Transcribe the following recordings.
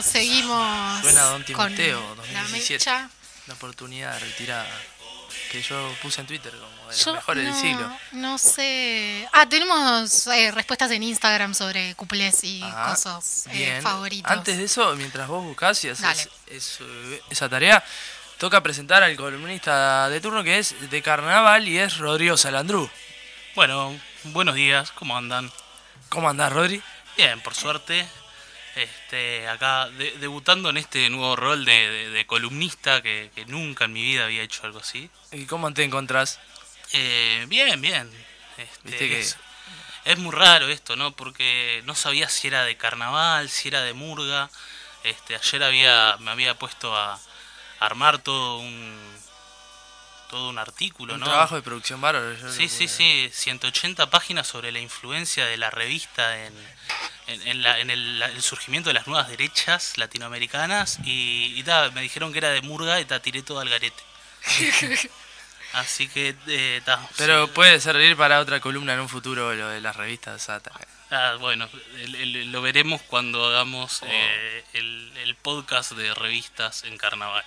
bueno, seguimos Suena Don con Timoteo, la 2017. mecha. La oportunidad retirada que yo puse en Twitter como de Yo los mejores no, del siglo. No sé. Ah, tenemos eh, respuestas en Instagram sobre cuplés y Ajá, cosas eh, favoritos. Antes de eso, mientras vos buscás y haces eso- esa tarea, toca presentar al columnista de turno que es de carnaval y es Rodrigo Salandrú. Bueno, buenos días, ¿cómo andan? ¿Cómo andás, Rodri? Bien, por suerte. Este, acá de- debutando en este nuevo rol de, de- de columnista que, que nunca en mi vida había hecho algo así. ¿Y cómo te encontrás? Eh, bien, bien. Este, Viste que- es, es muy raro esto, ¿no? Porque no sabía si era de carnaval, si era de murga. Este, ayer había, me había puesto a armar todo un todo un artículo, Un ¿no? trabajo de producción bárbaro. Sí, sí, sí, 180 páginas sobre la influencia de la revista en, en, en la- en el, el surgimiento de las nuevas derechas latinoamericanas y, y ta, me dijeron que era de Murga y ta, tiré todo al garete. Así que, eh, ta, Pero sí, puede servir para otra columna en un futuro lo de las revistas Sata. ah, bueno, el- el- lo veremos cuando hagamos eh, el, el podcast de revistas en carnaval.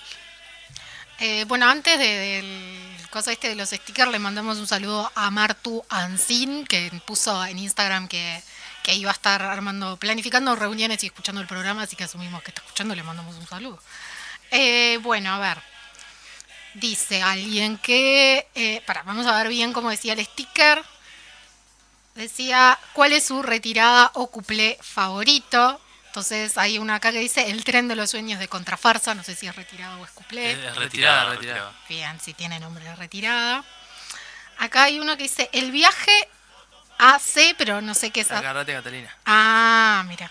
Eh, bueno, antes de- del cosa este de los stickers, le mandamos un saludo a Martu Ancin, que puso en Instagram que, que iba a estar armando, planificando reuniones y escuchando el programa, así que asumimos que está escuchando, le mandamos un saludo. Eh, bueno, a ver. Dice alguien que. Eh, para, vamos a ver bien cómo decía el sticker. Decía, ¿cuál es su retirada o cuplé favorito? Entonces hay una acá que dice el tren de los sueños de contrafarsa, no sé si es retirada o es cuplé. Eh, retirada, retirada, retirada. Bien, si tiene nombre de retirada. Acá hay uno que dice el viaje AC, pero no sé qué es. a- Agarrate, Catalina. Ah, mira,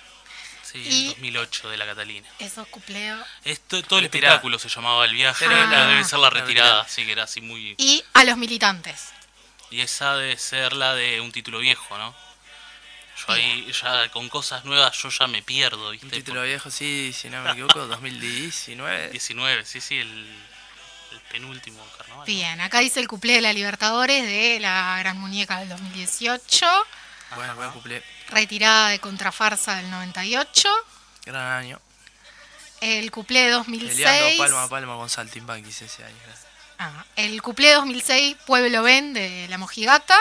Sí, Y- el 2008 de la Catalina. eso cupleo. Esto, todo el Retirada. espectáculo se llamaba El Viaje, Pero pero la- debe ser la retirada, retirada. así que era así muy... Y a los militantes. Y esa debe ser la de un título viejo, ¿no? Yo ahí ya con cosas nuevas yo ya me pierdo, ¿viste? Un título Por- viejo, sí, si no me equivoco, 2019. 19, sí, sí, el, el penúltimo carnaval. Bien, acá dice el cuplé de la Libertadores de la Gran Muñeca del 2018. Bueno, buen cumple. Retirada de Contrafarsa del 98. Gran año. El cuplé de 2006. Peleando palma a palma con Saltimbanquis ese año. Ah, el cuplé de 2006, Pueblo Ben de La Mojigata.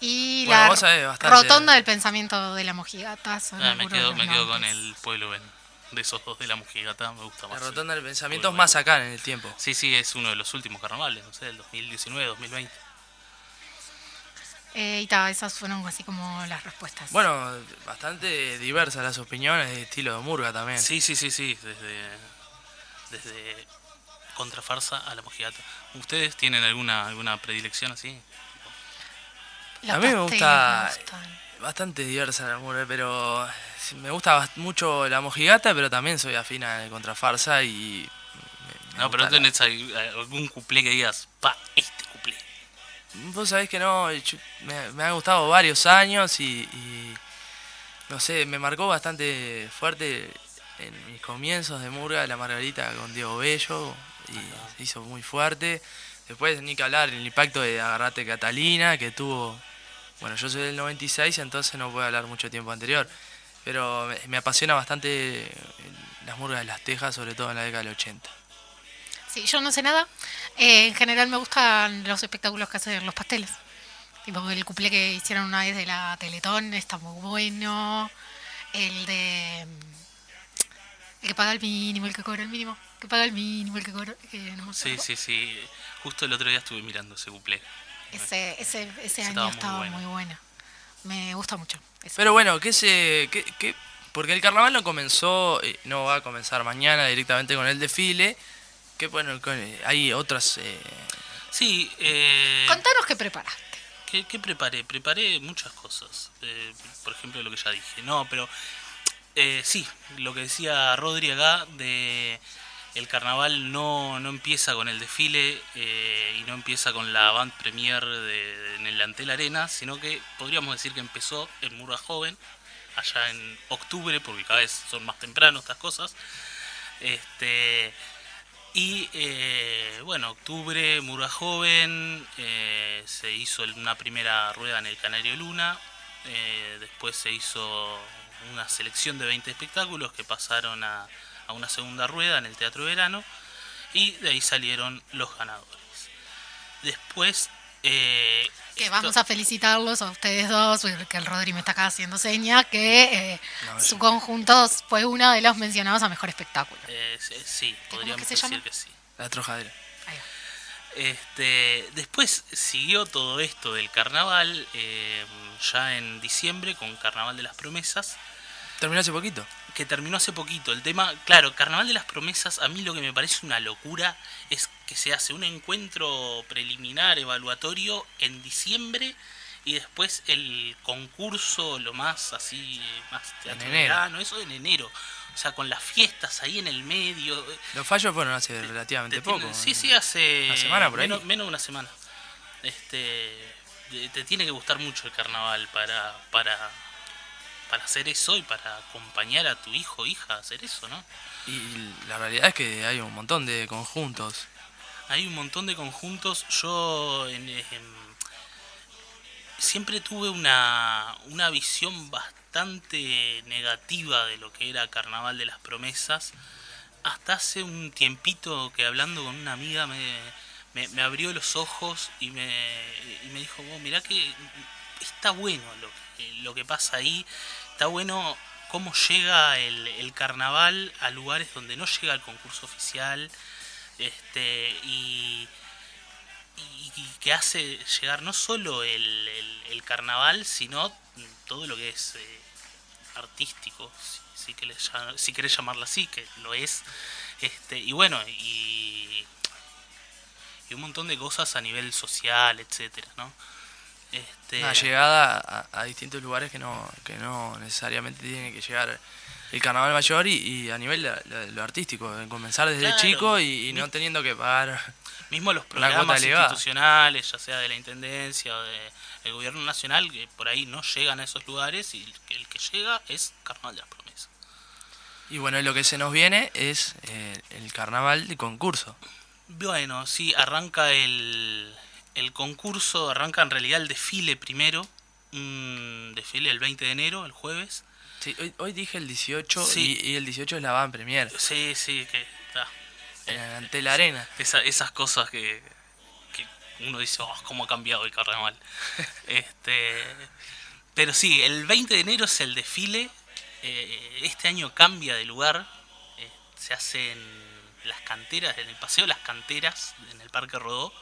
Y Bueno, la vos sabés bastante. Rotonda del Pensamiento de La Mojigata. son Ah, me quedo, me quedo con el pueblo Ben. De esos dos de la mojigata me gusta La más. rotonda del pensamiento es más acá en el tiempo. Sí, sí, es uno de los últimos carnavales, no sé, del 2019, 2020. Eh, y ta, esas fueron así como las respuestas. Bueno, bastante diversas las opiniones de estilo de Murga también. Sí, sí, sí, sí, desde, desde contrafarsa a la mojigata. ¿Ustedes tienen alguna alguna predilección así? Los a mí me gusta- me. Bastante diversa la Murga, pero me gusta mucho la mojigata, pero también soy afina de contrafarsa y... me- me No, pero la- tenés algún cuplé que digas, pa, este cuplé. Vos sabés que no, yo- me, me ha gustado varios años y, y, no sé, me marcó bastante fuerte en mis comienzos de Murga, la Margarita con Diego Bello, y se hizo muy fuerte. Después ni que hablar el impacto de Agarrate Catalina, que tuvo, bueno, yo soy del 96, entonces no puedo hablar mucho tiempo anterior, pero me, apasiona bastante las Murgas de las Tejas, sobre todo en la década del 80. Sí, yo no sé nada. Eh, en general me gustan los espectáculos que hacen los pasteles. Tipo el cuplé que hicieron una vez de la Teletón está muy bueno. El de. El que paga el mínimo, el que cobra el mínimo. Que paga el mínimo, el que cobra. que no Sí, sí, sí. Justo el otro día estuve mirando ese cuplé. Ese, ese, ese Ese año estaba muy bueno. muy bueno. Me gusta mucho. ese. Pero bueno, ¿qué se, qué, qué- porque el carnaval no comenzó, eh, no va a comenzar mañana directamente con el desfile. Que bueno, hay otras. eh, Sí, eh, Contanos qué preparaste. ¿qué, qué preparé? Preparé muchas cosas. Eh, por ejemplo, lo que ya dije. No, pero eh, sí, lo que decía Rodri acá de el carnaval no, no empieza con el desfile eh, y no empieza con la avant premier de, en el Antel Arena, sino que podríamos decir que empezó en Murga Joven, allá en octubre, porque cada vez son más temprano estas cosas. Este, y eh, bueno, octubre, Murga Joven, eh, se hizo una primera rueda en el Canario Luna, eh, después se hizo una selección de 20 espectáculos que pasaron a, a una segunda rueda en el Teatro Verano y de ahí salieron los ganadores. Después... eh, Que esto- vamos a felicitarlos a ustedes dos, que el Rodri me está acá haciendo seña, que eh, No, su conjunto fue uno de los mencionados a mejor espectáculo. eh, sí, podríamos decir llama? que sí. La trojadera. Ahí va. Este, después siguió todo esto del carnaval, eh, ya en diciembre, con Carnaval de las Promesas, Terminó hace poquito. Que terminó hace poquito. El tema, claro, Carnaval de las Promesas, a mí lo que me parece una locura es que se hace un encuentro preliminar, evaluatorio, en diciembre y después el concurso, lo más así, más teatro En enero. verano, eso en enero. O sea, con las fiestas ahí en el medio. Los fallos fueron hace relativamente Te poco. Sí, sí, hace. Una semana por ahí. Menos, menos de una semana. Este. Te tiene que gustar mucho el carnaval para, para, para hacer eso y para acompañar a tu hijo o hija a hacer eso, ¿no? Y la realidad es que hay un montón de conjuntos. Hay un montón de conjuntos. Yo en- en- siempre tuve una, una visión bastante negativa de lo que era Carnaval de las Promesas. Hasta hace un tiempito que hablando con una amiga me, me, me abrió los ojos y me, y me dijo, "Vos mirá que está bueno lo que, lo que pasa ahí. Está bueno cómo llega el, carnaval a lugares donde no llega el concurso oficial este y, que hace llegar no solo el, carnaval sino todo lo que es eh, artístico si, si querés, si querés llamarlo así que lo es este y bueno y, y un montón de cosas a nivel social etcétera no este Una llegada a, a distintos lugares que no, que no necesariamente tiene que llegar el carnaval mayor y, y a nivel de, de lo artístico, en comenzar desde Claro. chico y, y no teniendo que pagar. mismo los programas institucionales, ya sea de la Intendencia o de- del gobierno nacional, que por ahí no llegan a esos lugares y el que, el que llega es Carnaval de las Promesas. Y bueno, lo que se nos viene es eh, el carnaval de concurso. Bueno, sí, arranca el, el concurso, arranca en realidad el desfile primero, un desfile el 20 de enero, el jueves. Sí, hoy, hoy dije el 18 Sí. y, y el 18 es la van premier Sí, sí, que está. ante la arena. Esa- esas cosas que, que uno dice, oh, cómo ha cambiado el carnaval. este, pero sí, el 20 de enero es el desfile. eh, este año cambia de lugar. eh, se hace en las canteras, en el Paseo de las Canteras, en el Parque Rodó.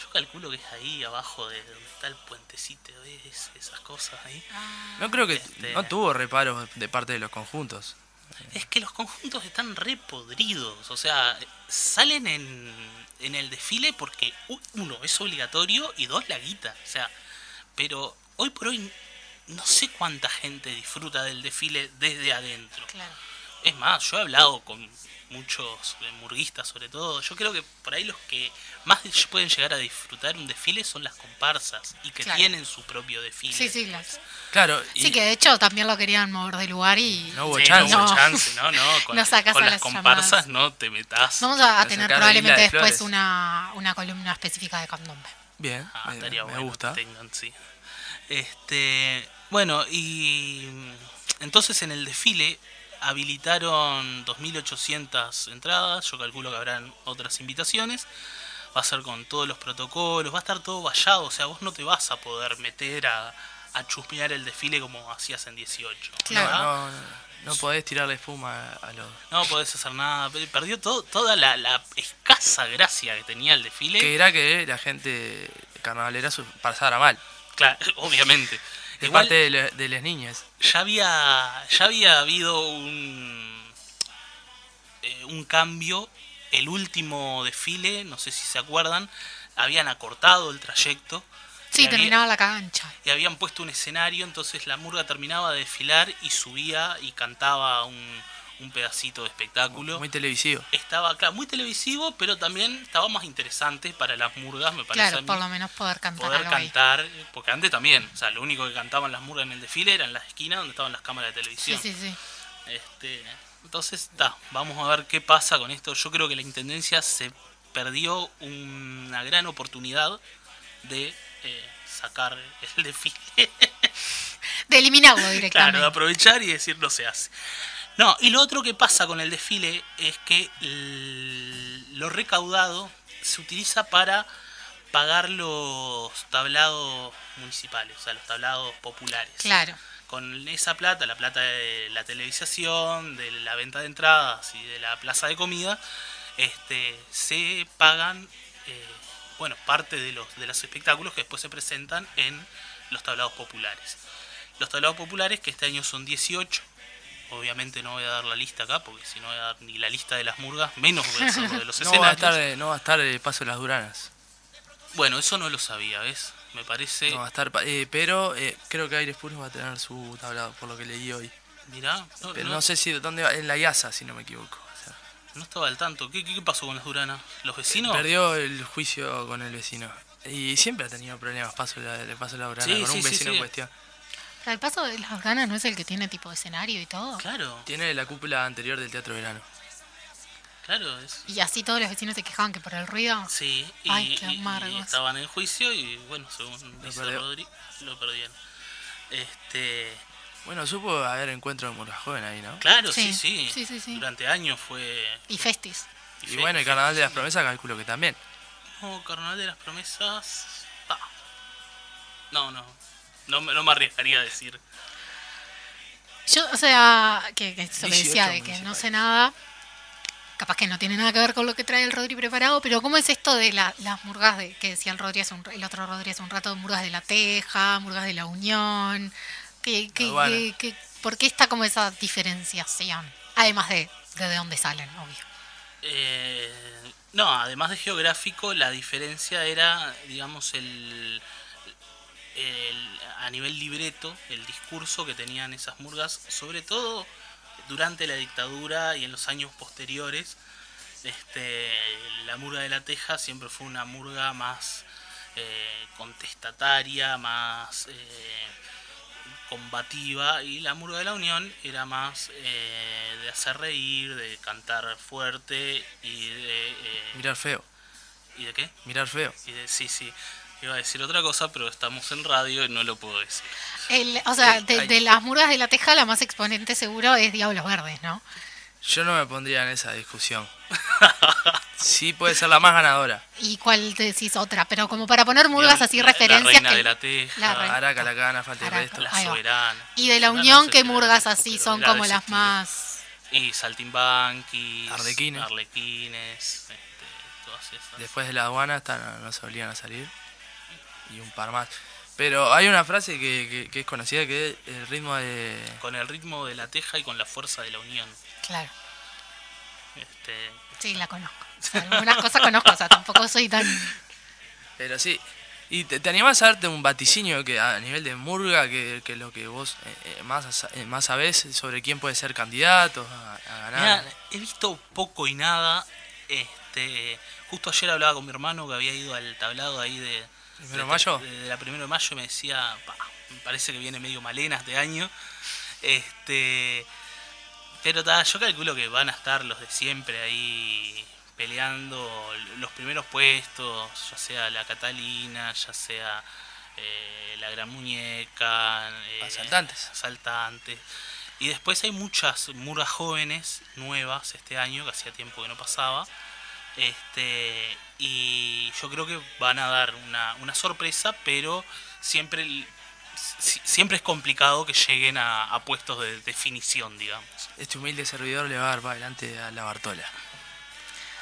Yo calculo que es ahí abajo de donde está el puentecito, ¿ves? esas cosas ahí. No creo que Este- no tuvo reparos de parte de los conjuntos. Es que los conjuntos están re podridos. O sea, salen en, en el desfile porque, u- uno, es obligatorio y dos, la guita. O sea, pero hoy por hoy no sé cuánta gente disfruta del desfile desde adentro. Claro. Es más, yo he hablado con muchos eh, murguistas sobre todo. Yo creo que por ahí los que más de- pueden llegar a disfrutar un desfile son las comparsas y que Claro. tienen su propio desfile. Sí, sí, las- Claro, y sí, que de hecho también lo querían mover de lugar y No hubo Sí, chance. No hubo No. chance, no, no. Con, No sacas con a las las comparsas llamadas. no te metas. vamos a, tener probablemente de después una, una columna específica de candombe. bien, Ah, me, estaría me bueno gusta. que tengan, sí. Este, bueno, y mm, entonces en el desfile habilitaron 2.800 entradas, yo calculo que habrán otras invitaciones, va a ser con todos los protocolos, va a estar todo vallado, o sea, vos no te vas a poder meter a, a chusmear el desfile como hacías en 18. Claro. No, no, no podés tirarle espuma a, a los... No podés hacer nada, pe- perdió todo, toda la, la escasa gracia que tenía el desfile. Que era que la gente carnavalera su- pasara mal. Claro, obviamente. De Igual- parte de, la- de las niñas. ya había ya había habido un eh, un cambio el último desfile no sé si se acuerdan habían acortado el trayecto Sí, había- terminaba la cancha. y habían puesto un escenario entonces la murga terminaba de desfilar y subía y cantaba un, un pedacito de espectáculo Muy televisivo. estaba claro, muy televisivo pero también estaba más interesante para las murgas me parece a Claro, mí por lo menos poder cantar poder ahí. cantar, porque antes también, o sea, lo único que cantaban las murgas en el desfile eran las esquinas donde estaban las cámaras de Sí, televisión. sí, sí. Este, entonces, está, vamos a ver qué pasa con esto. Yo creo que la intendencia se perdió una gran oportunidad de eh, sacar el desfile. De eliminarlo Claro, directamente. de aprovechar y decir no se hace. No, y lo otro que pasa con el desfile es que lo recaudado se utiliza para pagar los tablados municipales, o sea, los tablados populares. Claro. Con esa plata, la plata de la televisación, de la venta de entradas y de la plaza de comida, este, se pagan, eh, bueno, parte de los, de los espectáculos que después se presentan en los tablados populares. Los tablados populares, que este año son 18, obviamente no voy a dar la lista acá, porque si no voy a dar ni la lista de las murgas, menos voy a hacer lo de los No va a escenarios. estar, eh, no va a estar el paso de las Duranas. Bueno, eso no lo sabía, ¿ves? Me parece... No va a estar, eh, pero eh, creo que Aires Puros va a tener su tablado, por lo que leí hoy. Mirá, no, Pero no- no sé si dónde va, en la IASA, si no me equivoco. O sea, no estaba al tanto. ¿Qué, qué, pasó con las Duranas? ¿Los vecinos? Perdió el juicio con el vecino. Y siempre ha tenido problemas, paso la, le paso la Durana Sí, con sí, un vecino sí. en cuestión. El paso de las ganas no es el que tiene tipo de escenario y todo. Claro, Tiene la cúpula anterior del Teatro Verano. claro. Es... Y así todos los vecinos se quejaban que por el ruido. Sí, y, Ay, qué y- y amargos. estaban en juicio y bueno, según dice. Rodri, lo perdieron. Este, Bueno, supo haber encuentro de Murga Joven ahí, ¿no? claro, sí, Sí, sí. sí, sí, sí. Durante años fue. Y festis. Y fe- bueno, el Carnaval de las Promesas calculo que también. No, Carnaval de las Promesas. ah. No, no. No, me- no me arriesgaría a decir. Yo, o sea, que, que eso que 18 decía de que no sé nada. Capaz que no tiene nada que ver con lo que trae el Rodri preparado, pero ¿cómo es esto de la- las murgas de, que decía el Rodri hace un, el otro Rodri hace un rato, murgas de la Teja, murgas de la Unión? ¿Qué, qué, Aduana. qué- qué- ¿Por qué está como esa diferenciación? Además de de, de dónde salen, obvio. Eh, no, además de geográfico, la diferencia era, digamos, el, el- a nivel libreto, el discurso que tenían esas murgas, sobre todo durante la dictadura y en los años posteriores. Este, la murga de la Teja siempre fue una murga más eh, contestataria, más eh, combativa y la murga de la Unión era más eh, de hacer reír, de cantar fuerte y de eh, Mirar feo, ¿y de qué? mirar feo. Y de sí, sí. Iba a decir otra cosa, pero estamos en radio y no lo puedo decir. El- o sea, Eh, de, hay- de las murgas de la Teja, la más exponente seguro es Diablos Verdes, ¿no? Yo no me pondría en esa discusión. Sí puede ser la más ganadora. ¿Y cuál te decís otra? Pero como para poner murgas La- así, la- referencias. La reina que- de la Teja, la la, reina. Araca, la cana, falta el Araca. resto. Ahí va. soberana. Y de la No, no Unión, sé ¿qué si era murgas así son como las estilo. más... Y Saltimbanquis, Arlequines. Arlequines, este, todas esas. Después de la aduana están, no se volvían a salir. Y un par más. Pero hay una frase que, que- que es conocida que es el ritmo de... Con el ritmo de la Teja y con la fuerza de la Unión. Claro, Este, sí, la conozco. O sea, algunas cosas conozco, o sea, tampoco soy tan... Pero sí. ¿Y te, te animás a darte un vaticinio que a nivel de murga, que, que lo que vos eh, eh, más, eh, más sabés sobre quién puede ser candidato a, a ganar? Mirá, he visto poco y nada. Este, justo ayer hablaba con mi hermano que había ido al tablado ahí de, ¿Primero de de- mayo? De la primero de mayo me decía, "Pa, me parece que viene medio malena este año. Este, pero ta, yo calculo que van a estar los de siempre ahí peleando los primeros puestos, ya sea la Catalina, ya sea eh, la Gran Muñeca, eh, Asaltantes. asaltantes. Y después hay muchas murgas jóvenes nuevas este año, que hacía tiempo que no pasaba. Este, y yo creo que van a dar una, una sorpresa, pero siempre, siempre es complicado que lleguen a, a puestos de definición, digamos. Este humilde servidor le va a dar para adelante a la Bartola.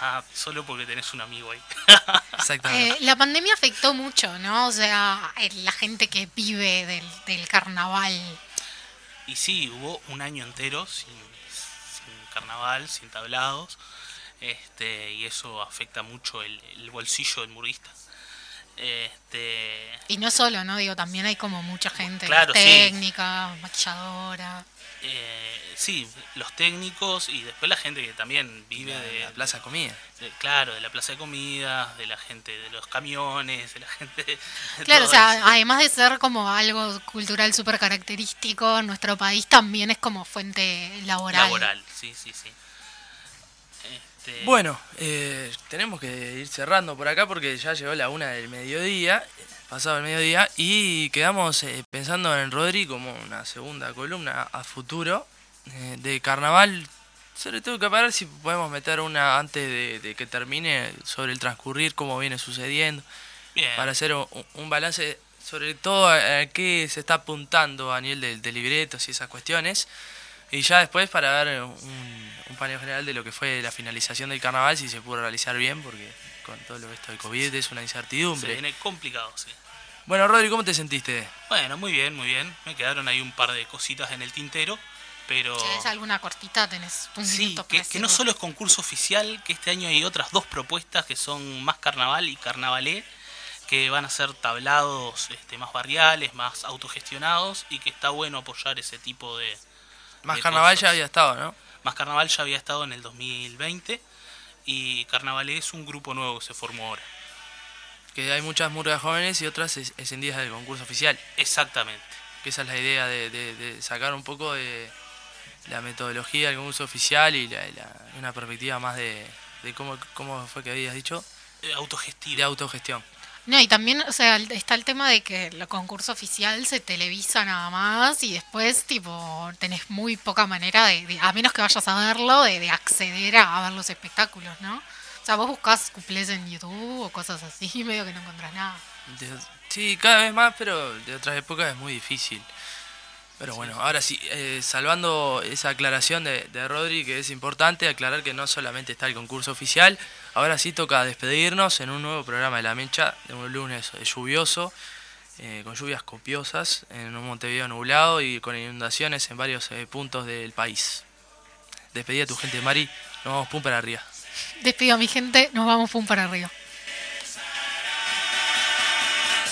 Ah, solo porque tenés un amigo ahí. Exactamente. Eh, la pandemia afectó mucho, ¿no? O sea, la gente que vive del, del carnaval. Y sí, hubo un año entero sin, sin carnaval, sin tablados, este, y eso afecta mucho el, el bolsillo del murguista. Este, Y no solo, ¿no? Digo, también hay como mucha gente Claro, sí. técnica, maquilladora. eh, sí, los técnicos y después la gente que también vive de, la plaza comida. de- claro, de la plaza de comidas, de la gente de los camiones, de la gente de Claro, o sea, eso. además de ser como algo cultural súper característico, nuestro país también es como fuente laboral. laboral, sí, sí, sí. Este, Bueno, eh, tenemos que ir cerrando por acá porque ya llegó la una del mediodía. pasado el mediodía, y quedamos eh, pensando en Rodri como una segunda columna a futuro eh, de carnaval. Sobre todo que ver si podemos meter una antes de, que termine sobre el transcurrir, cómo viene sucediendo, para hacer un, balance sobre todo a, qué se está apuntando a nivel de, libretos y esas cuestiones. Y ya después para ver un, un paneo general de lo que fue la finalización del carnaval, si se pudo realizar bien, porque con todo lo esto del COVID es una incertidumbre. Se viene complicado, sí. Bueno, Rodri, ¿cómo te sentiste? Bueno, muy bien, muy bien. Me quedaron ahí un par de cositas en el tintero, pero... ¿Tienes alguna cortita? ¿Tenés un sí, que, que no solo es concurso oficial, que este año hay otras dos propuestas que son más carnaval y carnavalé, que van a ser tablados este, más barriales, más autogestionados y que está bueno apoyar ese tipo de... Más carnaval ya había estado, ¿no? Más carnaval ya había estado en el 2020 y Carnavalé es un grupo nuevo que se formó ahora. Que hay muchas murgas jóvenes y otras escendidas del concurso oficial. Exactamente. Que esa es la idea de, sacar un poco de la metodología del concurso oficial y una perspectiva más de, cómo, cómo fue que habías dicho. De autogestión. De autogestión. No, y también, o sea, está el tema de que el concurso oficial se televisa nada más y después, tipo, tenés muy poca manera de, a menos que vayas a verlo, de, acceder a, ver los espectáculos, ¿no? O sea, vos buscas cuplés en YouTube o cosas así, medio que no encontrás nada. sí, cada vez más, pero de otras épocas es muy difícil. Pero bueno, ahora sí, eh, salvando esa aclaración de, de Rodri, que es importante aclarar que no solamente está el concurso oficial, ahora sí toca despedirnos en un nuevo programa de La Mecha, de un lunes lluvioso, eh, con lluvias copiosas, en un Montevideo nublado y con inundaciones en varios eh, puntos del país. Despedida a tu gente, Mari, nos vamos pum para arriba. Despido a mi gente, nos vamos pum para arriba.